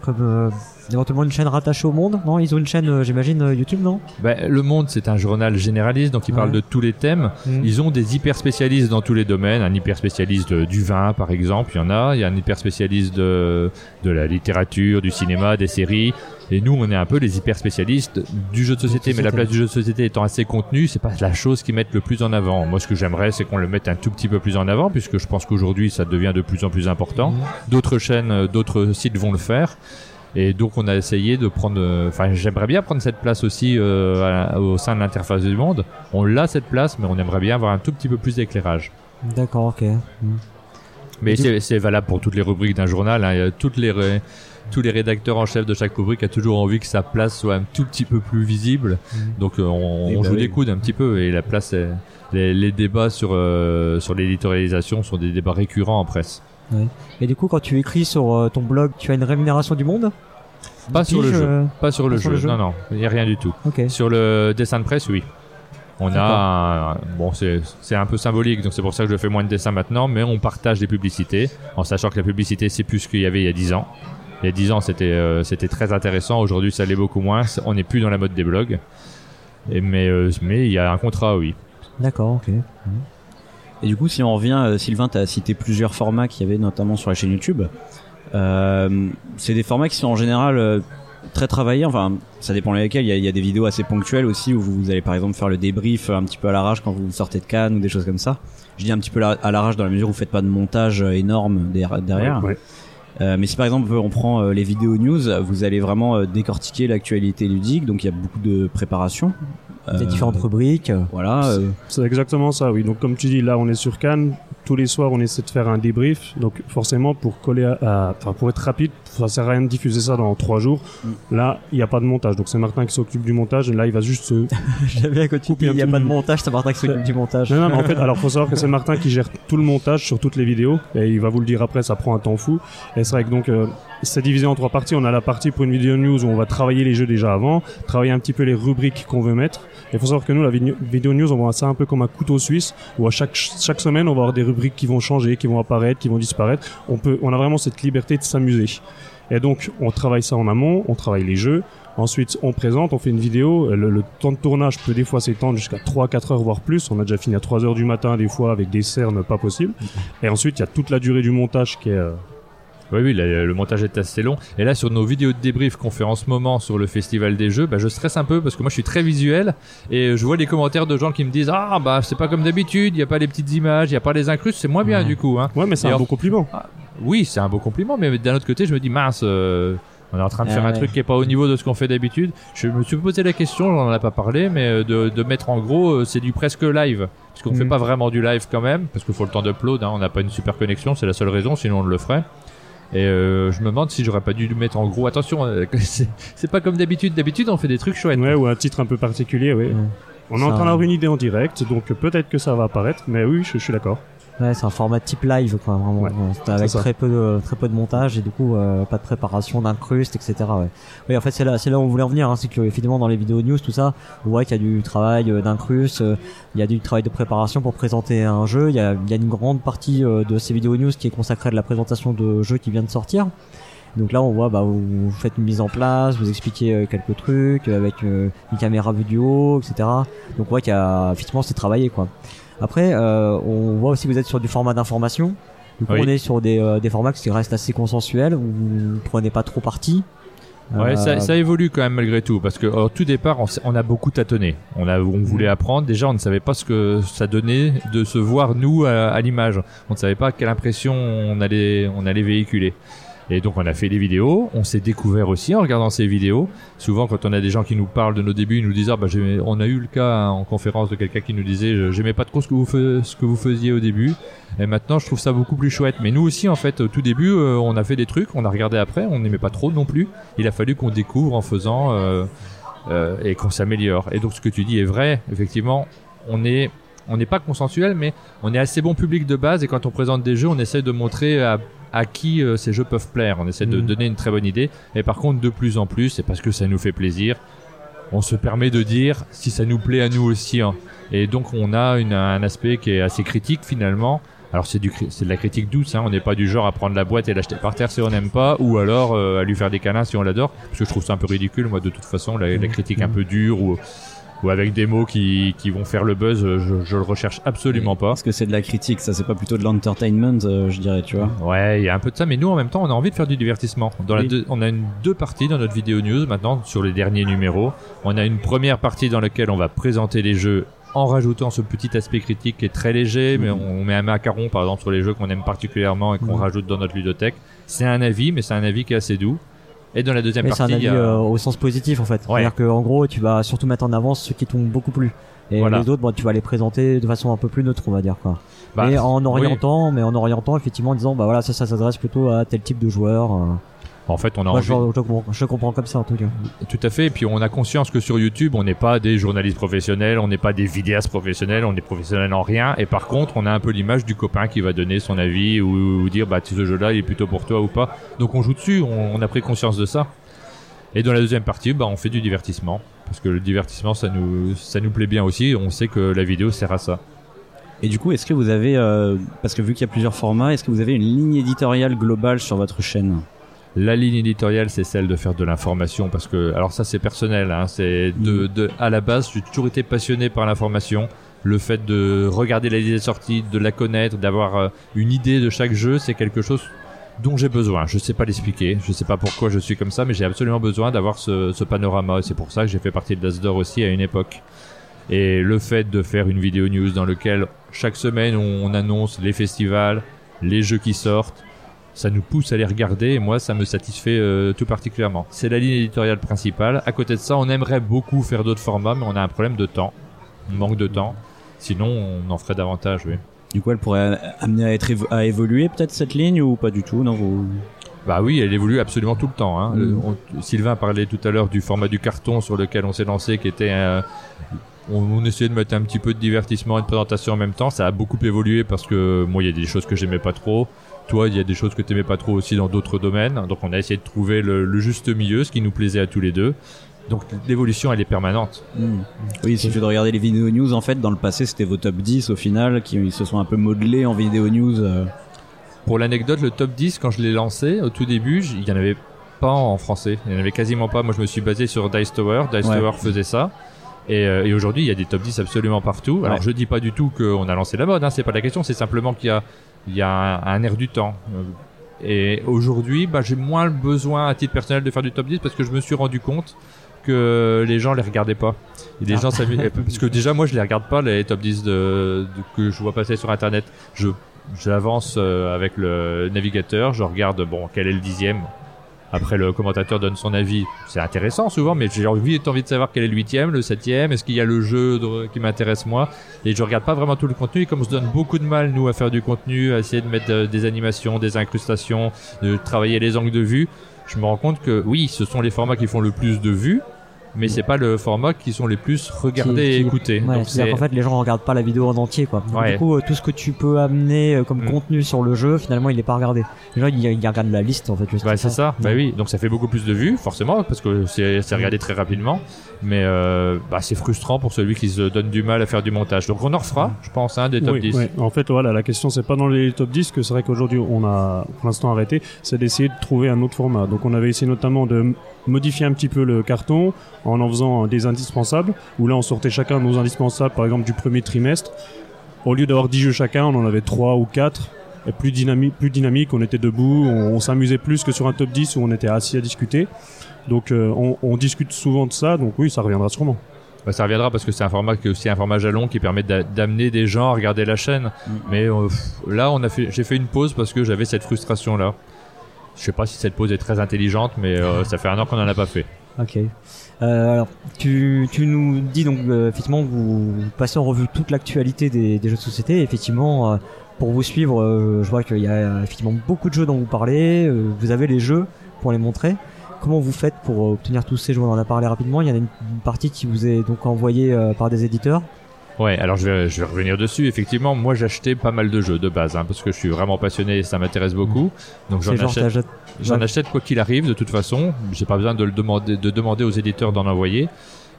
comme euh, éventuellement une chaîne rattachée au monde. Non, ils ont une chaîne, euh, j'imagine, euh, YouTube, non Ben, le Monde, c'est un journal généraliste, donc il parle Ouais. de tous les thèmes. Mhm. Ils ont des hyper spécialistes dans tous les domaines. Un hyper spécialiste de- du vin, par exemple, il y en a. Il y a un hyper spécialiste de, de la littérature, du cinéma, des séries. Et nous, on est un peu les hyper spécialistes du jeu de société. Mais la place du jeu de société étant assez contenue, c'est pas la chose qu'ils mettent le plus en avant. Moi, ce que j'aimerais, c'est qu'on le mette un tout petit peu plus en avant, puisque je pense qu'aujourd'hui, ça devient de plus en plus important. Mhm. D'autres chaînes, euh, d'autres sites vont le faire. Et donc on a essayé de prendre, euh, enfin j'aimerais bien prendre cette place aussi euh, à- au sein de l'interface du monde. On l'a cette place, mais on aimerait bien avoir un tout petit peu plus d'éclairage. D'accord, ok. Mais Et du- c'est valable pour toutes les rubriques d'un journal. hein. Toutes les tous les rédacteurs en chef de chaque rubrique a toujours envie que sa place soit un tout petit peu plus visible. Donc euh, on, on ben joue oui. des coudes un petit peu et la place, est- les, les débats sur euh, sur l'éditorialisation sont des débats récurrents en presse. Et du coup, quand tu écris sur euh, ton blog, tu as une rémunération du monde? Pas sur le Pige, jeu. euh, Pas sur le jeu. le jeu Non non, il n'y a rien du tout. Ok. Sur le dessin de presse, oui. On a un- bon, c'est un peu symbolique, donc c'est pour ça que je fais moins de dessins maintenant, mais on partage des publicités, en sachant que la publicité c'est plus ce qu'il y avait il y a 10 ans. Il y a 10 ans c'était euh, c'était très intéressant, aujourd'hui ça l'est beaucoup moins, on n'est plus dans la mode des blogs. Et mais euh, mais il y a un contrat, oui. D'accord, ok. Et du coup, si on revient, euh, Sylvain, tu as cité plusieurs formats qu'il y avait notamment sur la chaîne YouTube. Euh, c'est des formats qui sont en général euh, très travaillés. Enfin, ça dépend lesquels. Il y, a, il y a des vidéos assez ponctuelles aussi où vous allez par exemple faire le débrief un petit peu à l'arrache quand vous sortez de Cannes ou des choses comme ça. Je dis un petit peu à l'arrache dans la mesure où vous faites pas de montage euh, énorme der- derrière. Ouais. Euh, mais si par exemple on prend euh, les vidéos news, vous allez vraiment euh, décortiquer l'actualité ludique. Donc il y a beaucoup de préparation. Des Euh, différentes rubriques. Voilà. euh, C'est exactement ça, oui. Donc comme tu dis, là on est sur Cannes. Tous les soirs, on essaie de faire un débrief. Donc forcément, pour coller, à, à- enfin pour être rapide, ça sert à rien de diffuser ça dans trois jours. Mm. Là, il n'y a pas de montage. Donc c'est Martin qui s'occupe du montage. Et là, il va juste se Couper dis un il n'y a pas de montage, ça Martin qui s'occupe du montage. Non, non, mais en fait, alors faut savoir que c'est Martin qui gère tout le montage sur toutes les vidéos et il va vous le dire après, ça prend un temps fou. Et c'est vrai que donc euh, c'est divisé en trois parties. On a la partie pour une vidéo news où on va travailler les jeux déjà avant, travailler un petit peu les rubriques qu'on veut mettre. Et faut savoir que nous, la vidéo vidéo news, on voit ça un peu comme un couteau suisse où à chaque chaque semaine, on va avoir des rubriques qui vont changer, qui vont apparaître, qui vont disparaître. On peut, on a vraiment cette liberté de s'amuser. Et donc, on travaille ça en amont, on travaille les jeux. Ensuite, on présente, on fait une vidéo. Le, temps de tournage peut des fois s'étendre jusqu'à 3-4 heures, voire plus. On a déjà fini à 3 heures du matin, des fois, avec des cernes pas possibles. Et ensuite, il y a toute la durée du montage qui est... Oui, oui, la- le montage est assez long. Et là, sur nos vidéos de débrief qu'on fait en ce moment sur le festival des jeux, bah, je stresse un peu parce que moi, je suis très visuel et je vois les commentaires de gens qui me disent ah bah c'est pas comme d'habitude, il y a pas les petites images, il y a pas les incrustes, c'est moins bien du coup. Hein. Ouais, mais c'est un bon compliment. Oui, c'est un beau compliment, mais d'un autre côté, je me dis mince. euh, on est en train de Ah faire un truc qui est pas au niveau de ce qu'on fait d'habitude. Je me suis posé la question, j'en ai pas parlé, mais euh, de, de mettre en gros, euh, c'est du presque live. Parce qu'on Mhm. fait pas vraiment du live quand même, parce qu'il faut le temps d'upload, hein, on n'a pas une super connexion, c'est la seule raison, sinon on le ferait. Et euh, je me demande si j'aurais pas dû le mettre en gros. Attention, euh, c'est pas comme d'habitude. D'habitude, on fait des trucs chouettes. Ouais, ou un titre un peu particulier, oui. Ouais. On est en train d'avoir une idée en direct, donc peut-être que ça va apparaître, mais oui, je, je suis d'accord. Ouais, c'est un format type live, quoi, vraiment. Ouais, avec très peu de, très peu de montage et du coup, euh, pas de préparation, d'incruste, etc. Ouais. Oui, en fait, c'est là, c'est là où on voulait en venir, hein, c'est que, effectivement, dans les vidéos news, tout ça, on voit qu'il y a du travail euh, d'incruste, euh, il y a du travail de préparation pour présenter un jeu, il y a, il y a une grande partie euh, de ces vidéos news qui est consacrée à de la présentation de jeux qui vient de sortir. Donc là, on voit, bah, vous faites une mise en place, vous expliquez euh, quelques trucs avec une caméra vue du haut, etc. Donc on voit qu'il y a, effectivement, c'est travaillé, quoi. Après, euh, on voit aussi que vous êtes sur du format d'information. Du coup, Oui. on est sur des, euh, des formats qui restent assez consensuels, où vous prenez pas trop parti. Ouais, Euh, ça, ça évolue quand même malgré tout, parce que au tout départ, on, a beaucoup tâtonné. On a, on voulait apprendre. Déjà, on ne savait pas ce que ça donnait de se voir nous à, à l'image. On ne savait pas quelle impression on allait, on allait véhiculer. Et donc, on a fait des vidéos. On s'est découvert aussi en regardant ces vidéos. Souvent, quand on a des gens qui nous parlent de nos débuts, ils nous disent, ah, bah, on a eu le cas hein, en conférence de quelqu'un qui nous disait, j'aimais pas trop ce que vous, faisiez au début. Et maintenant, je trouve ça beaucoup plus chouette. Mais nous aussi, en fait, au tout début, euh, on a fait des trucs, on a regardé après, on n'aimait pas trop non plus. Il a fallu qu'on découvre en faisant euh, euh, et qu'on s'améliore. Et donc, ce que tu dis est vrai. Effectivement, on n'est pas consensuel, mais on est assez bon public de base. Et quand on présente des jeux, on essaie de montrer à, à qui euh, ces jeux peuvent plaire. On essaie de Mhm. donner une très bonne idée. Et par contre, de plus en plus, c'est parce que ça nous fait plaisir. On se permet de dire si ça nous plaît à nous aussi. hein. Et donc, on a une, un aspect qui est assez critique finalement. Alors c'est du cri- c'est de la critique douce, hein. on n'est pas du genre à prendre la boîte et l'acheter par terre si on n'aime pas, ou alors euh, à lui faire des câlins si on l'adore, parce que je trouve ça un peu ridicule moi de toute façon la, la critique un peu dure ou, ou avec des mots qui, qui vont faire le buzz, euh, je, je le recherche absolument pas. Parce que c'est de la critique, ça c'est pas plutôt de l'entertainment, euh, je dirais, tu vois. Ouais, il y a un peu de ça, mais nous en même temps, on a envie de faire du divertissement. Dans la Oui. deux- on a une, deux parties dans notre vidéo news maintenant sur les derniers numéros. On a une première partie dans laquelle on va présenter les jeux en rajoutant ce petit aspect critique qui est très léger, mais Mhm. on met un macaron par exemple sur les jeux qu'on aime particulièrement et qu'on Mhm. rajoute dans notre ludothèque. C'est un avis, mais c'est un avis qui est assez doux. Et dans la deuxième Mais c'est partie, un il y avis a- euh, au sens positif en fait. Ouais. C'est-à-dire que en gros, tu vas surtout mettre en avant ceux qui t'ont beaucoup plu. Et Voilà. les autres, bon, tu vas les présenter de façon un peu plus neutre, on va dire quoi. bah, et en oui. orientant, mais en orientant effectivement en disant bah voilà ça, ça s'adresse plutôt à tel type de joueur. En fait, on a Moi, envie. je, je comprends, je comprends comme ça en tout cas. Tout à fait. Et puis on a conscience que sur YouTube, on n'est pas des journalistes professionnels, on n'est pas des vidéastes professionnels, on est professionnels en rien. Et par contre, on a un peu l'image du copain qui va donner son avis ou, ou dire bah ce jeu-là il est plutôt pour toi ou pas. Donc on joue dessus, on, on a pris conscience de ça. Et dans la deuxième partie, bah on fait du divertissement parce que le divertissement ça nous ça nous plaît bien aussi. On sait que la vidéo sert à ça. Et du coup, est-ce que vous avez, euh, parce que vu qu'il y a plusieurs formats, est-ce que vous avez une ligne éditoriale globale sur votre chaîne? La ligne éditoriale, c'est celle de faire de l'information parce que, alors ça c'est personnel, hein, c'est de, de, à la base, j'ai toujours été passionné par l'information. Le fait de regarder la idée sortie, de la connaître, d'avoir euh, une idée de chaque jeu, c'est quelque chose dont j'ai besoin. Je sais pas l'expliquer, je sais pas pourquoi je suis comme ça, mais j'ai absolument besoin d'avoir ce, ce panorama. C'est pour ça que j'ai fait partie de l'Asdor aussi à une époque. Et le fait de faire une vidéo news dans lequel chaque semaine on annonce les festivals, les jeux qui sortent, ça nous pousse à les regarder et moi ça me satisfait euh, tout particulièrement. C'est la ligne éditoriale principale. À côté de ça, on aimerait beaucoup faire d'autres formats, mais on a un problème de temps. On manque de temps. Sinon, on en ferait davantage, oui. Du coup, elle pourrait amener à, être évo- à évoluer peut-être cette ligne ou pas du tout Non, vous... Bah oui, elle évolue absolument tout le temps. Hein. Euh, on- Sylvain parlait tout à l'heure du format du carton sur lequel on s'est lancé, qui était euh, on, on essayait de mettre un petit peu de divertissement et de présentation en même temps. Ça a beaucoup évolué parce que moi, il y a des choses que j'aimais pas trop. Toi, il y a des choses que t'aimais pas trop aussi dans d'autres domaines. Donc, on a essayé de trouver le, le juste milieu, ce qui nous plaisait à tous les deux. Donc, l'évolution, elle est permanente. Hmm. Oui, il suffit de regarder les vidéos news. En fait, dans le passé, c'était vos top 10 au final qui ils se sont un peu modelés en vidéo news. euh. Pour l'anecdote, le top 10, quand je l'ai lancé, au tout début, il y en avait pas en français. Il n'y en avait quasiment pas. Moi, je me suis basé sur Dice Tower. Dice Ouais. Tower faisait ça. Et, euh, et aujourd'hui, il y a des top 10 absolument partout. Alors, Ouais. je dis pas du tout qu'on a lancé la mode, hein, c'est pas la question, c'est simplement qu'il y a, il y a un, un air du temps. Et aujourd'hui, bah, j'ai moins le besoin à titre personnel de faire du top 10 parce que je me suis rendu compte que les gens les regardaient pas. Et les Ah. gens. Parce que déjà, moi, je les regarde pas, les top 10 de, de- que je vois passer sur Internet. Je, j'avance euh, avec le navigateur, je regarde, bon, quel est le dixième. Après, le commentateur donne son avis. C'est intéressant souvent, mais j'ai envie, envie de savoir quel est le huitième, le septième, est-ce qu'il y a le jeu qui m'intéresse moi. Et je regarde pas vraiment tout le contenu. Et comme on se donne beaucoup de mal, nous, à faire du contenu, à essayer de mettre euh, des animations, des incrustations, de travailler les angles de vue, je me rends compte que oui, ce sont les formats qui font le plus de vues, mais c'est pas le format qui sont les plus regardés Qui- et écoutés. Ouais, c'est- qu'en fait, les gens regardent pas la vidéo en entier, quoi. Donc, Ouais. Du coup, euh, tout ce que tu peux amener euh, comme Mm. contenu sur le jeu, finalement, il est pas regardé. Les gens, ils, ils regardent la liste, en fait. Bah, c'est ça, bah oui, donc ça fait beaucoup plus de vues, forcément, parce que c'est regardé très rapidement, mais euh, bah, c'est frustrant pour celui qui se donne du mal à faire du montage. Donc on en refera, je pense, hein, des top Oui, 10. oui. En fait, voilà, la question c'est pas dans les top 10 que c'est vrai qu'aujourd'hui on a pour l'instant arrêté, c'est d'essayer de trouver un autre format. Donc on avait essayé notamment de modifier un petit peu le carton en en faisant des indispensables, où là on sortait chacun nos indispensables, par exemple du premier trimestre. Au lieu d'avoir 10 jeux chacun, on en avait 3 ou 4. Et plus dynamique, plus dynamique, on était debout, on, on s'amusait plus que sur un top 10 où on était assis à discuter. Donc euh, on, on discute souvent de ça, donc oui, ça reviendra sûrement. Bah, ça reviendra parce que c'est un format qui est aussi un format jalon qui permet d'a- d'amener des gens à regarder la chaîne. Mm. Mais euh, là, on a fait, j'ai fait une pause parce que j'avais cette frustration là. Je sais pas si cette pause est très intelligente, mais euh, ça fait un an qu'on en a pas fait. Ok. Euh, alors, tu, nous dis donc euh, effectivement vous passez en revue toute l'actualité des, jeux de société. Effectivement, euh, pour vous suivre, je vois qu'il y a effectivement beaucoup de jeux dont vous parlez. vous avez les jeux pour les montrer. Comment vous faites pour obtenir tous ces jeux? On en a parlé rapidement. Il y en a une, une partie qui vous est donc envoyée par des éditeurs. Ouais, alors je vais, je vais revenir dessus. Effectivement, moi j'achetais pas mal de jeux de base, hein, parce que je suis vraiment passionné et ça m'intéresse beaucoup. Donc j'en achète. J'en Ouais. achète quoi qu'il arrive, de toute façon. J'ai pas besoin de le demander, de demander aux éditeurs d'en envoyer.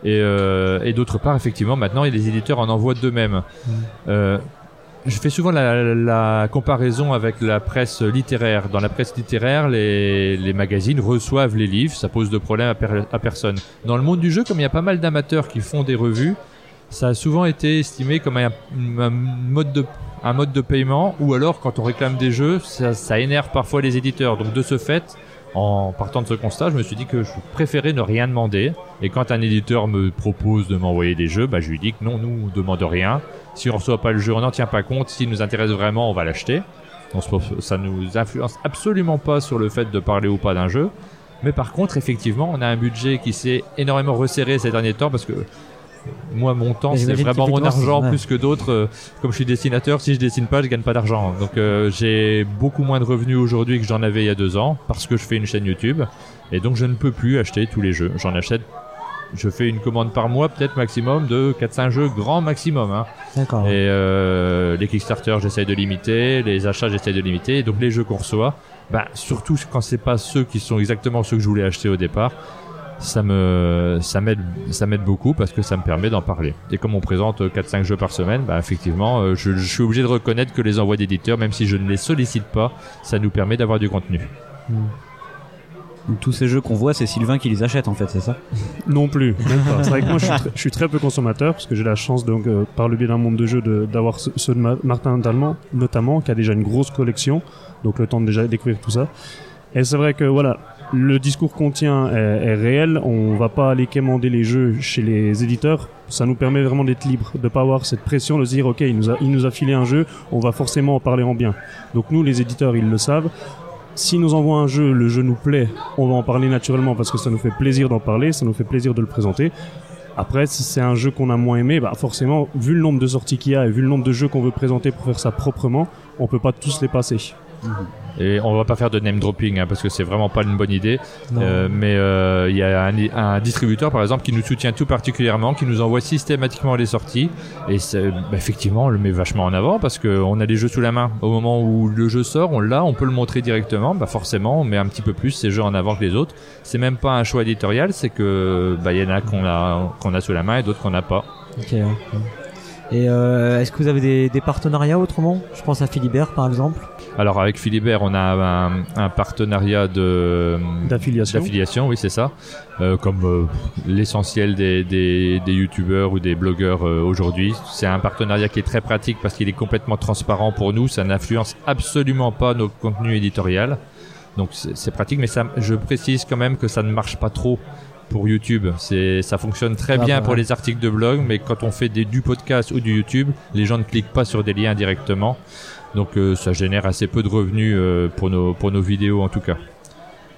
Et, euh, et d'autre part, effectivement, maintenant, les éditeurs en envoient d'eux-mêmes. Euh, je fais souvent la, la comparaison avec la presse littéraire. Dans la presse littéraire, les, les magazines reçoivent les livres, ça pose de problème à, per- à personne. Dans le monde du jeu, comme il y a pas mal d'amateurs qui font des revues, ça a souvent été estimé comme un, mode de un mode de paiement ou alors quand on réclame des jeux ça, énerve parfois les éditeurs. Donc de ce fait en partant de ce constat je me suis dit que je préférais ne rien demander. Et quand un éditeur me propose de m'envoyer des jeux bah, je lui dis que non nous on demande rien. Si on reçoit pas le jeu on n'en tient pas compte. S'il nous intéresse vraiment on va l'acheter. Ça nous influence absolument pas sur le fait de parler ou pas d'un jeu. Mais par contre effectivement on a un budget qui s'est énormément resserré ces derniers temps parce que moi mon temps c'est vraiment mon argent ouais. plus que d'autres euh, comme je suis dessinateur si je dessine pas je gagne pas d'argent donc euh, j'ai beaucoup moins de revenus aujourd'hui que j'en avais il y a deux ans parce que je fais une chaîne YouTube et donc je ne peux plus acheter tous les jeux j'en achète je fais une commande par mois peut-être maximum de 4-5 jeux grand maximum hein. D'accord. Et euh, les Kickstarter, j'essaye de limiter, les achats, j'essaye de limiter. Et donc les jeux qu'on reçoit, bah, surtout quand c'est pas ceux qui sont exactement ceux que je voulais acheter au départ, ça me ça m'aide ça m'aide beaucoup parce que ça me permet d'en parler. Et comme on présente 4-5 jeux par semaine, bah effectivement, euh, je, je suis obligé de reconnaître que les envois d'éditeurs, même si je ne les sollicite pas, ça nous permet d'avoir du contenu. Donc, tous ces jeux qu'on voit, c'est Sylvain qui les achète en fait, c'est ça? Non plus, même pas. C'est vrai que moi je suis, très, je suis très peu consommateur parce que j'ai la chance donc euh, par le biais d'un monde de jeux de- d'avoir ce- ceux de Ma- Martin Dalman notamment qui a déjà une grosse collection, donc le temps de déjà découvrir tout ça. Et c'est vrai que voilà, le discours qu'on tient est, réel. On va pas aller quémander les jeux chez les éditeurs. Ça nous permet vraiment d'être libre, de pas avoir cette pression de se dire ok, il nous a, il nous a filé un jeu, on va forcément en parler en bien. Donc nous, les éditeurs, ils le savent. S'ils nous envoient un jeu, le jeu nous plaît, on va en parler naturellement parce que ça nous fait plaisir d'en parler, ça nous fait plaisir de le présenter. Après, si c'est un jeu qu'on a moins aimé, bah forcément, vu le nombre de sorties qu'il y a et vu le nombre de jeux qu'on veut présenter pour faire ça proprement, on peut pas tous les passer. Et on va pas faire de name dropping hein, parce que c'est vraiment pas une bonne idée. Euh, mais euh, il y a un, un distributeur par exemple qui nous soutient tout particulièrement, qui nous envoie systématiquement les sorties et bah, effectivement on le met vachement en avant parce qu'on a les jeux sous la main. Au moment où le jeu sort, on l'a, on peut le montrer directement. Bah forcément on met un petit peu plus ces jeux en avant que les autres. C'est même pas un choix éditorial, c'est que bah il y en a qu'on a qu'on a sous la main et d'autres qu'on n'a pas. Et euh, est-ce que vous avez des, des partenariats autrement? Je pense à Philibert par exemple. Alors avec Philibert, on a un, un partenariat de D'affiliation. d'affiliation, oui c'est ça, Euh, comme euh, l'essentiel des, des, des youtubeurs ou des blogueurs euh, aujourd'hui. C'est un partenariat qui est très pratique parce qu'il est complètement transparent pour nous, ça n'influence absolument pas nos contenus éditorial. Donc c'est pratique, mais ça, je précise quand même que ça ne marche pas trop pour YouTube. C'est, ça fonctionne très Ah, bien bah pour les articles de blog, mais quand on fait des, du podcast ou du YouTube, les gens ne cliquent pas sur des liens directement. Donc euh, ça génère assez peu de revenus euh, pour nos pour nos vidéos en tout cas.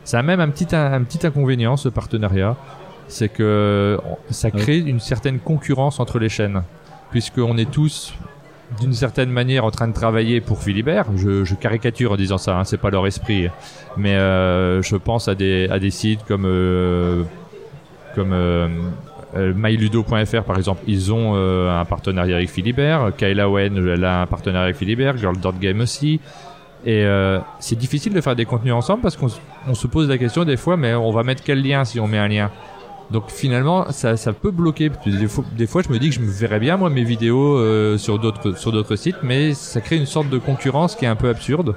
Ça a même un petit un, un petit inconvénient ce partenariat, c'est que ça crée une certaine concurrence entre les chaînes, puisqu'on est tous d'une certaine manière en train de travailler pour Philibert. Je, je caricature en disant ça, hein, c'est pas leur esprit, mais euh, je pense à des à des sites comme euh, comme euh, myludo.fr par exemple, ils ont euh, un partenariat avec Philibert. Kayla Wen, elle a un partenariat avec Philibert. Girl.game aussi. Et euh, c'est difficile de faire des contenus ensemble parce qu'on se pose la question des fois, mais on va mettre quel lien si on met un lien? Donc finalement, ça, ça peut bloquer. Des fois, des fois, je me dis que je me verrais bien moi mes vidéos euh, sur d'autres sites, mais ça crée une sorte de concurrence qui est un peu absurde.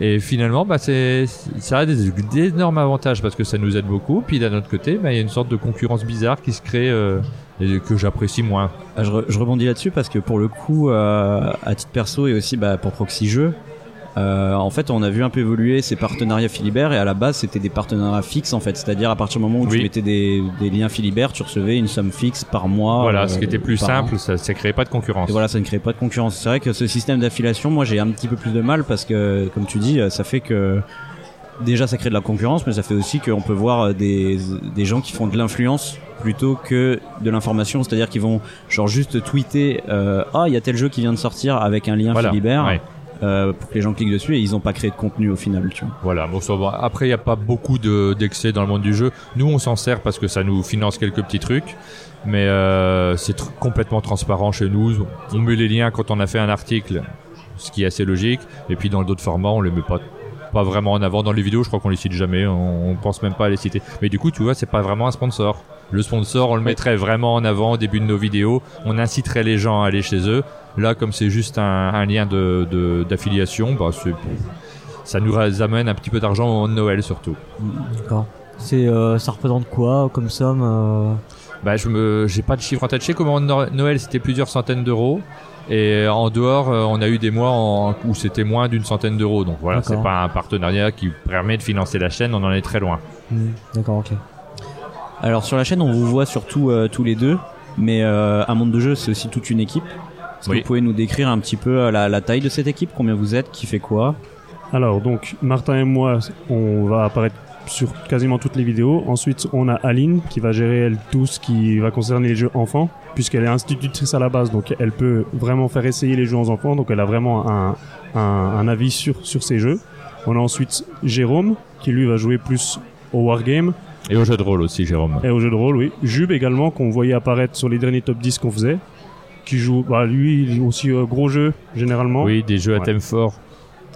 Et finalement, bah, c'est, ça a d'énormes avantages parce que ça nous aide beaucoup. Puis d'un autre côté, bah, il y a une sorte de concurrence bizarre qui se crée euh, et que j'apprécie moins. Ah, je rebondis là-dessus parce que pour le coup, euh, à titre perso et aussi bah, pour Proxy Jeux, euh, en fait, on a vu un peu évoluer ces partenariats Philibert et à la base, c'était des partenariats fixes en fait. C'est-à-dire à partir du moment où tu mettais des, des liens Philibert, tu recevais une somme fixe par mois. voilà, euh, ce qui était plus an. simple, ça, ça créait pas de concurrence. Et voilà, ça ne crée pas de concurrence. C'est vrai que ce système d'affiliation, moi, j'ai un petit peu plus de mal parce que, comme tu dis, euh, ça fait que déjà ça crée de la concurrence, mais ça fait aussi qu'on peut voir euh, des, des gens qui font de l'influence plutôt que de l'information, c'est-à-dire qu'ils vont genre juste tweeter euh, ah il y a tel jeu qui vient de sortir avec un lien Voilà, Philibert ouais. Euh, pour que les gens cliquent dessus et ils n'ont pas créé de contenu au final, tu vois. Voilà, bon. Après, il n'y a pas beaucoup de, d'excès dans le monde du jeu. Nous, on s'en sert parce que ça nous finance quelques petits trucs. Mais euh, c'est complètement transparent chez nous. On met les liens quand on a fait un article, ce qui est assez logique. Et puis dans d'autres formats, on les met pas pas vraiment en avant dans les vidéos. Je crois qu'on les cite jamais. On, on pense même pas à les citer. Mais du coup, tu vois, c'est pas vraiment un sponsor. Le sponsor, on le mettrait vraiment en avant au début de nos vidéos. On inciterait les gens à aller chez eux. Là, comme c'est juste un, un lien de, de- d'affiliation, bah, ça nous amène un petit peu d'argent de Noël surtout. D'accord. C'est, euh, ça représente quoi comme somme euh, Bah, je me, j'ai pas de chiffre en tête. Je sais No- Noël, c'était plusieurs centaines d'euros. Et en dehors, euh, on a eu des mois en- où c'était moins d'une centaine d'euros. Donc voilà, c'est pas un partenariat qui permet de financer la chaîne. On en est très loin. hmm, D'accord, ok. Alors sur la chaîne, on vous voit surtout euh, tous les deux, mais euh, un monde de jeu, c'est aussi toute une équipe. Est-ce que Oui. vous pouvez nous décrire un petit peu euh, la, la taille de cette équipe Combien vous êtes Qui fait quoi? Alors, donc, Martin et moi, on va apparaître sur quasiment toutes les vidéos. Ensuite, on a Aline qui va gérer, elle, tout ce qui va concerner les jeux enfants, puisqu'elle est institutrice à la base, donc elle peut vraiment faire essayer les jeux aux enfants, donc elle a vraiment un, un, un avis sur, sur ces jeux. On a ensuite Jérôme, qui lui va jouer plus au wargame Et au jeu de rôle aussi, Jérôme. et au jeu de rôle, oui. Jube également, qu'on voyait apparaître sur les derniers top 10 qu'on faisait, qui joue, bah, lui, il joue aussi euh, gros jeu, généralement. Oui, des jeux à Ouais. thème fort.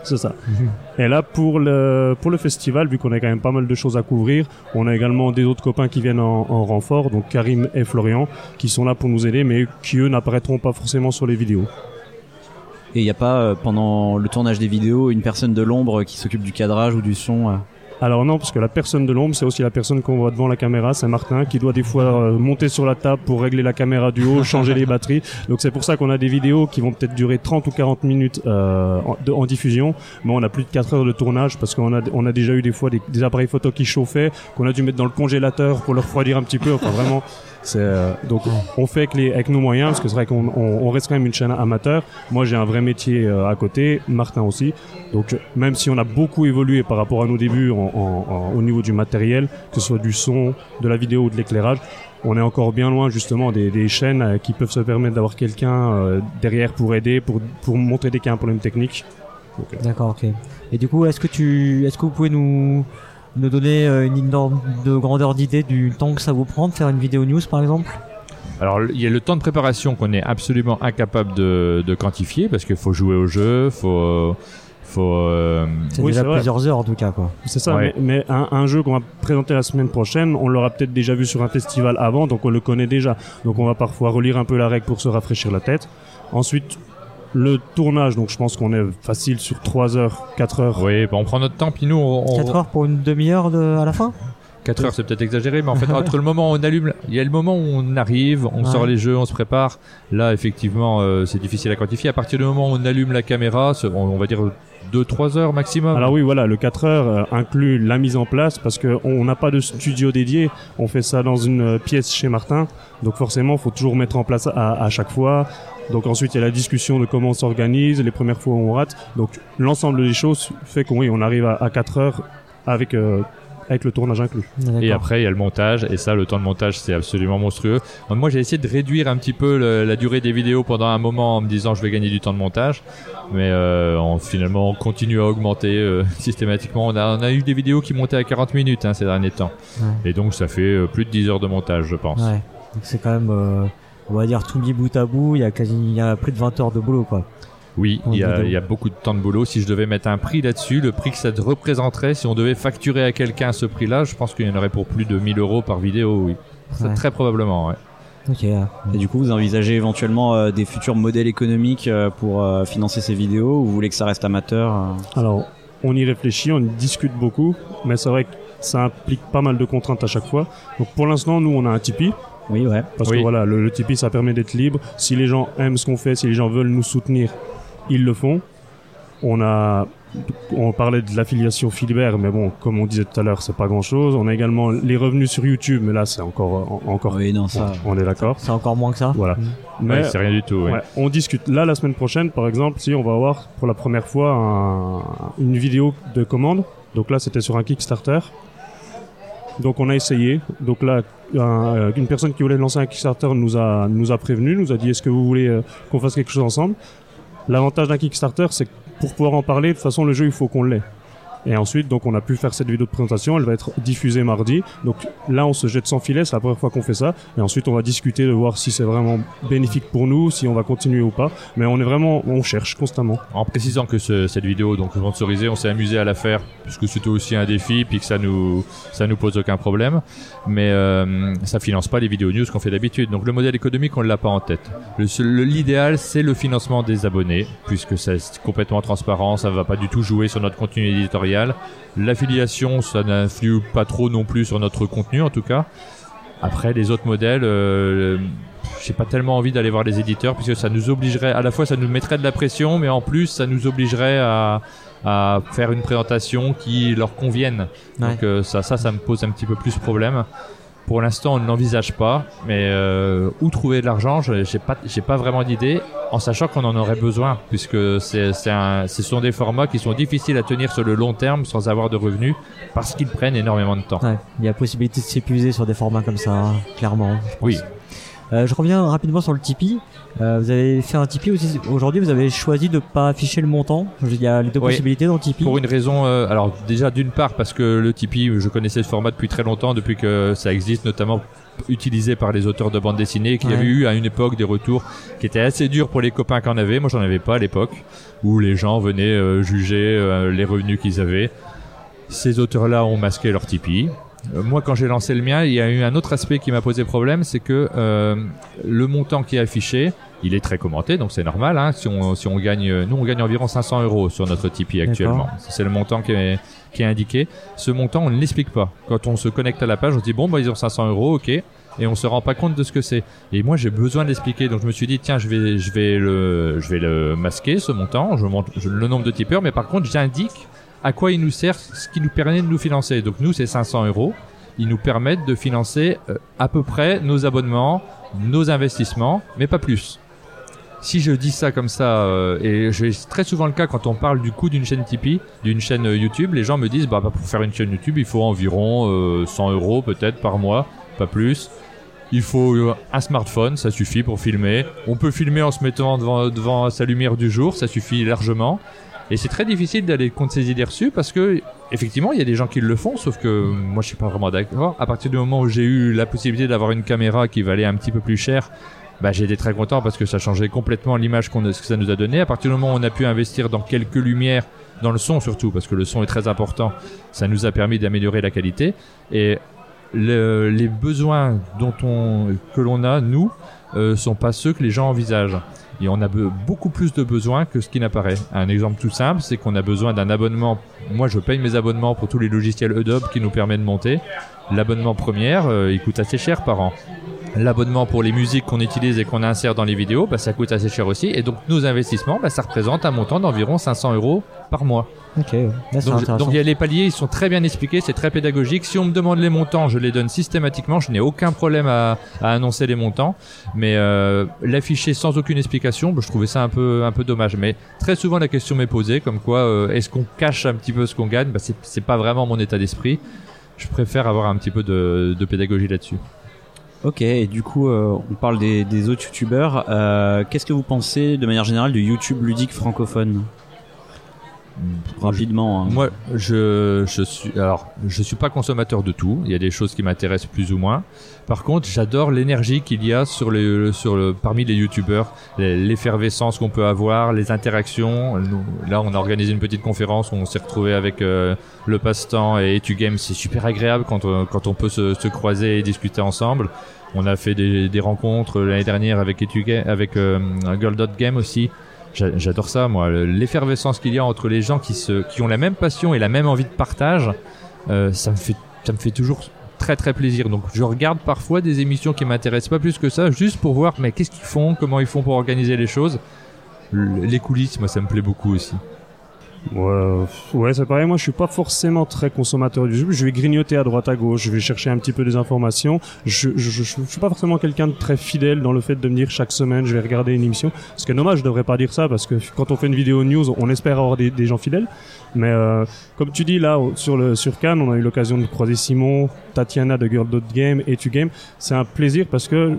C'est ça. Et là, pour le, pour le festival, vu qu'on a quand même pas mal de choses à couvrir, on a également des autres copains qui viennent en, en renfort, donc Karim et Florian, qui sont là pour nous aider, mais qui eux n'apparaîtront pas forcément sur les vidéos. Et il n'y a pas, euh, pendant le tournage des vidéos, une personne de l'ombre qui s'occupe du cadrage ou du son euh Alors non, parce que la personne de l'ombre, c'est aussi la personne qu'on voit devant la caméra, c'est Martin, qui doit des fois euh, monter sur la table pour régler la caméra du haut, changer les batteries. Donc c'est pour ça qu'on a des vidéos qui vont peut-être durer 30 ou 40 minutes euh, en, diffusion, mais on a plus de 4 heures de tournage parce qu'on a, déjà eu des fois des, appareils photo qui chauffaient, qu'on a dû mettre dans le congélateur pour le refroidir un petit peu. Enfin vraiment, euh, donc on fait avec, nos moyens parce que c'est vrai qu'on on, on reste quand même une chaîne amateur. Moi j'ai un vrai métier euh, à côté, Martin aussi. Donc même si on a beaucoup évolué par rapport à nos débuts au niveau du matériel, que ce soit du son, de la vidéo ou de l'éclairage, on est encore bien loin justement des, chaînes euh, qui peuvent se permettre d'avoir quelqu'un derrière pour aider, pour, montrer dès qu'il y a un problème technique. D'accord, ok. Et du coup, est-ce que tu, est-ce que vous pouvez nous, nous donner euh, une de grandeur d'idée du temps que ça vous prend de faire une vidéo news, par exemple? Alors, il y a le temps de préparation qu'on est absolument incapable de, de quantifier parce qu'il faut jouer au jeu, faut, faut. euh, C'est Oui, déjà c'est vrai. plusieurs heures en tout cas quoi. C'est ça, Ouais. mais, mais un, un jeu qu'on va présenter la semaine prochaine, on l'aura peut-être déjà vu sur un festival avant, donc on le connaît déjà. Donc on va parfois relire un peu la règle pour se rafraîchir la tête. Ensuite, le tournage, donc je pense qu'on est facile sur 3 heures, 4 heures. Oui, bah, on prend notre temps, puis nous, on, on- 4 heures pour une demi-heure de... à la fin 4 heures, c'est peut-être exagéré, mais en fait, entre le moment où on allume, il y a le moment où on arrive, on Ouais. sort les jeux, on se prépare. Là, effectivement, euh, c'est difficile à quantifier. À partir du moment où on allume la caméra, on, on va dire 2-3 heures maximum. Alors oui, voilà, le 4 heures euh, inclut la mise en place parce que on n'a pas de studio dédié. On fait ça dans une euh, pièce chez Martin, donc forcément, faut toujours mettre en place à, à chaque fois. Donc ensuite, il y a la discussion de comment on s'organise, les premières fois où on rate. Donc l'ensemble des choses fait qu'on oui, on arrive à, à 4 heures avec euh, avec le tournage inclus. Et après, il y a le montage, et ça, le temps de montage, c'est absolument monstrueux. Donc, moi, j'ai essayé de réduire un petit peu le- la durée des vidéos pendant un moment en me disant je vais gagner du temps de montage, mais euh, on, finalement, on continue à augmenter euh, systématiquement. On a, on a eu des vidéos qui montaient à 40 minutes hein, ces derniers temps, Ouais. et donc ça fait euh, plus de 10 heures de montage, je pense. Ouais. Donc c'est quand même, euh, on va dire tout mis bout à bout, il y a quasi, il y a plus de 20 heures de boulot quoi. Oui, il y, a, vidéo. il y a beaucoup de temps de boulot. Si je devais mettre un prix là-dessus, le prix que ça te représenterait, si on devait facturer à quelqu'un ce prix-là, je pense qu'il y en aurait pour plus de 1000 euros par vidéo, oui. Ouais. Très probablement, ouais. Ok. Et du coup, vous envisagez éventuellement euh, des futurs modèles économiques euh, pour euh, financer ces vidéos ou vous voulez que ça reste amateur euh? Alors, on y réfléchit, on y discute beaucoup, mais c'est vrai que ça implique pas mal de contraintes à chaque fois. Donc pour l'instant, nous, on a un Tipeee. Oui, ouais. Parce Oui. que voilà, le, le Tipeee, ça permet d'être libre. Si les gens aiment ce qu'on fait, si les gens veulent nous soutenir, ils le font. On a, on parlait de l'affiliation Philibert, mais bon, comme on disait tout à l'heure, c'est pas grand chose. On a également les revenus sur YouTube, mais là, c'est encore, en- encore, Oui, non, ça. on est d'accord. C'est encore moins que ça. Voilà. Mm. Mais Ouais, c'est rien du tout, ouais. Ouais, on discute. Là, la semaine prochaine, par exemple, si on va avoir pour la première fois un- une vidéo de commande. Donc là, c'était sur un Kickstarter. Donc on a essayé. Donc là, euh, une personne qui voulait lancer un Kickstarter nous a nous a prévenu, nous a dit est-ce que vous voulez euh, qu'on fasse quelque chose ensemble? L'avantage d'un Kickstarter, c'est que pour pouvoir en parler, de toute façon, le jeu, il faut qu'on l'ait. Et ensuite, donc, on a pu faire cette vidéo de présentation. Elle va être diffusée mardi. Donc là, on se jette sans filet. C'est la première fois qu'on fait ça. Et ensuite, on va discuter de voir si c'est vraiment bénéfique pour nous, si on va continuer ou pas. Mais on est vraiment, on cherche constamment. En précisant que ce- cette vidéo donc sponsorisée, on s'est amusé à la faire puisque c'était aussi un défi puis que ça nous ça nous pose aucun problème. Mais euh, ça finance pas les vidéos news qu'on fait d'habitude. Donc le modèle économique on l'a pas en tête. L'idéal c'est le financement des abonnés puisque c'est complètement transparent, ça va pas du tout jouer sur notre contenu éditorial. L'affiliation ça n'influe pas trop non plus sur notre contenu en tout cas. Après les autres modèles. euh, j'ai pas tellement envie d'aller voir les éditeurs puisque ça nous obligerait à la fois ça nous mettrait de la pression mais en plus ça nous obligerait à, à faire une présentation qui leur convienne Ouais. donc euh, ça ça ça me pose un petit peu plus problème pour l'instant on ne l'envisage pas mais euh, où trouver de l'argent je- j'ai pas j'ai pas vraiment d'idée en sachant qu'on en aurait besoin puisque c'est ce sont des formats qui sont difficiles à tenir sur le long terme sans avoir de revenus parce qu'ils prennent énormément de temps Ouais. Il y a possibilité de s'épuiser sur des formats comme ça, hein, clairement. oui Euh, je reviens rapidement sur le Tipeee. Euh, vous avez fait un Tipeee aussi. Aujourd'hui, vous avez choisi de pas afficher le montant. Il y a les deux Oui. possibilités dans le Tipeee. Pour une raison, euh, alors déjà d'une part parce que le Tipeee, je connaissais ce format depuis très longtemps, depuis que ça existe, notamment utilisé par les auteurs de bande dessinée, qu'il y Ouais. avait eu à une époque des retours qui étaient assez durs pour les copains qu'on avait. Moi, j'en avais pas à l'époque, où les gens venaient juger les revenus qu'ils avaient. Ces auteurs-là ont masqué leur Tipeee. Euh, Moi, quand j'ai lancé le mien, il y a eu un autre aspect qui m'a posé problème, c'est que euh, le montant qui est affiché, il est très commenté, donc c'est normal. Hein, si on si on gagne, nous on gagne environ 500 euros sur notre Tipeee actuellement. C'est le montant qui est qui est indiqué. Ce montant, on ne l'explique pas. Quand on se connecte à la page, on se dit bon bah ils ont 500 euros, ok, et on se rend pas compte de ce que c'est. Et moi j'ai besoin de l'expliquer, donc je me suis dit tiens je vais je vais le je vais le masquer ce montant, je montre le nombre de tipeurs, mais par contre j'indique à quoi il nous sert, ce qui nous permet de nous financer. Donc nous c'est 500 euros. Ils nous permettent de financer euh, à peu près nos abonnements, nos investissements, mais pas plus. Si je dis ça comme ça, euh, et j'ai très souvent le cas quand on parle du coût d'une chaîne Tipeee, d'une chaîne euh, YouTube, les gens me disent bah, bah, pour faire une chaîne YouTube, il faut environ euh, 100 euros peut-être par mois, pas plus. Il faut un smartphone, ça suffit pour filmer. On peut filmer en se mettant devant, devant sa lumière du jour, ça suffit largement. Et c'est très difficile d'aller contre ces idées reçues parce que, effectivement, il y a des gens qui le font, sauf que moi je suis pas vraiment d'accord. À partir du moment où j'ai eu la possibilité d'avoir une caméra qui valait un petit peu plus cher, bah, j'ai été très content parce que ça changeait complètement l'image que ça nous a donné. À partir du moment où on a pu investir dans quelques lumières, dans le son surtout, parce que le son est très important. Ça nous a permis d'améliorer la qualité. Et le- les besoins dont on, que l'on a, nous, euh, sont pas ceux que les gens envisagent. On a be- beaucoup plus de besoins que ce qui n'apparaît. Un exemple tout simple, c'est qu'on a besoin d'un abonnement. Moi, je paye mes abonnements pour tous les logiciels Adobe qui nous permettent de monter. L'abonnement première, euh, il coûte assez cher par an. L'abonnement pour les musiques qu'on utilise et qu'on insère dans les vidéos, bah, ça coûte assez cher aussi. Et donc, nos investissements, bah, ça représente un montant d'environ 500 euros par mois. Ok. Là, Donc, il y a les paliers, ils sont très bien expliqués, c'est très pédagogique. Si on me demande les montants, je les donne systématiquement. Je n'ai aucun problème à, à annoncer les montants, mais euh, l'afficher sans aucune explication, bah, je trouvais ça un peu un peu dommage. Mais très souvent la question m'est posée, comme quoi euh, est-ce qu'on cache un petit peu ce qu'on gagne? Bah, c'est c'est pas vraiment mon état d'esprit. Je préfère avoir un petit peu de, de pédagogie là-dessus. Ok, et du coup, euh, on parle des, autres youtubeurs. Euh, Qu'est-ce que vous pensez de manière générale du YouTube ludique francophone? Rapidement. hein. Moi, je, je suis alors je suis pas consommateur de tout. Il y a des choses qui m'intéressent plus ou moins. Par contre, j'adore l'énergie qu'il y a sur le sur le parmi les youtubeurs, l'effervescence qu'on peut avoir, les interactions. Là, on a organisé une petite conférence où on s'est retrouvé avec euh, le passe-temps et Etu Games. C'est super agréable quand on, quand on peut se, se croiser et discuter ensemble. On a fait des, des rencontres l'année dernière avec Etu avec euh, Girl Dot Game aussi. J'a- J'adore ça, moi. L'effervescence qu'il y a entre les gens qui, se, qui ont la même passion et la même envie de partage, euh, ça, me fait, ça me fait toujours très très plaisir. Donc je regarde parfois des émissions qui m'intéressent pas plus que ça, juste pour voir mais qu'est-ce qu'ils font, comment ils font pour organiser les choses. Le- Les coulisses, moi, ça me plaît beaucoup aussi. Ouais, ouais c'est pareil. Moi, je suis pas forcément très consommateur du jeu. Je vais grignoter à droite à gauche. Je vais chercher un petit peu des informations. Je, je, suis pas forcément quelqu'un de très fidèle dans le fait de me dire chaque semaine, je vais regarder une émission. Ce qui est dommage, je devrais pas dire ça parce que quand on fait une vidéo news, on espère avoir des, gens fidèles. Mais euh, comme tu dis là sur le sur Cannes, on a eu l'occasion de croiser Simon, Tatiana de Girl Dot Game et Tu Game. C'est un plaisir parce que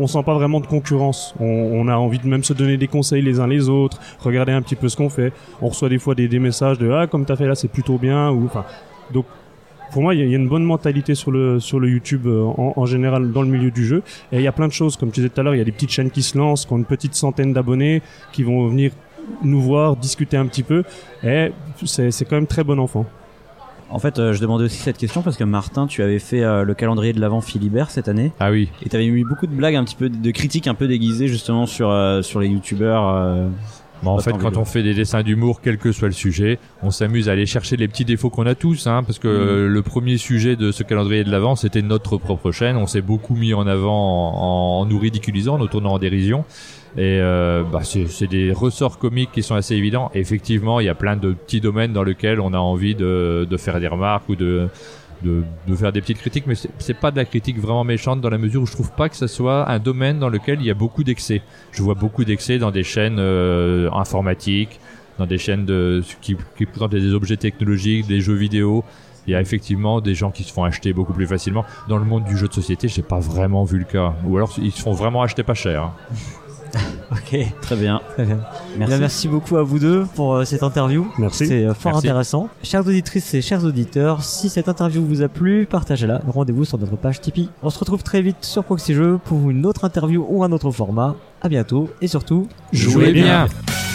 on sent pas vraiment de concurrence. On, a envie de même se donner des conseils les uns les autres, regarder un petit peu ce qu'on fait. On reçoit des fois des, messages de ah comme t'as fait là c'est plutôt bien ou donc pour moi il y, a- une bonne mentalité sur le sur le YouTube euh, en, en général dans le milieu du jeu et il y a plein de choses comme tu disais tout à l'heure il y a des petites chaînes qui se lancent qui ont une petite centaine d'abonnés qui vont venir nous voir discuter un petit peu et c'est quand même très bon enfant. En fait, euh, je demandais aussi cette question parce que Martin, tu avais fait euh, le calendrier de l'avant Philibert cette année Ah oui. et t'avais mis beaucoup de blagues, un petit peu de critiques un peu déguisées justement sur euh, sur les youtubeurs. euh, Bon, en fait, quand vidéo. on fait des dessins d'humour, quel que soit le sujet, on s'amuse à aller chercher les petits défauts qu'on a tous, hein, parce que euh, le premier sujet de ce calendrier de l'avant, c'était notre propre chaîne. On s'est beaucoup mis en avant en, en nous ridiculisant, en nous tournant en dérision. Et euh, bah, c'est des ressorts comiques qui sont assez évidents. Effectivement, il y a plein de petits domaines dans lesquels on a envie de, faire des remarques ou de, de, faire des petites critiques, mais c'est pas de la critique vraiment méchante dans la mesure où je trouve pas que ce soit un domaine dans lequel il y a beaucoup d'excès. Je vois beaucoup d'excès dans des chaînes euh, informatiques, dans des chaînes qui présentent des objets technologiques, des jeux vidéo. Il y a effectivement des gens qui se font acheter beaucoup plus facilement. Dans le monde du jeu de société, j'ai pas vraiment vu le cas. Ou alors ils se font vraiment acheter pas cher. hein. Ok, Très bien. très bien. Merci. Bien, merci beaucoup à vous deux pour euh, cette interview. Merci. C'est euh, fort Merci. intéressant. Chères auditrices et chers auditeurs, si cette interview vous a plu, partagez-la. Rendez-vous sur notre page Tipeee. On se retrouve très vite sur Proxy Jeux pour une autre interview ou un autre format. À bientôt et surtout, Jouez bien. bien.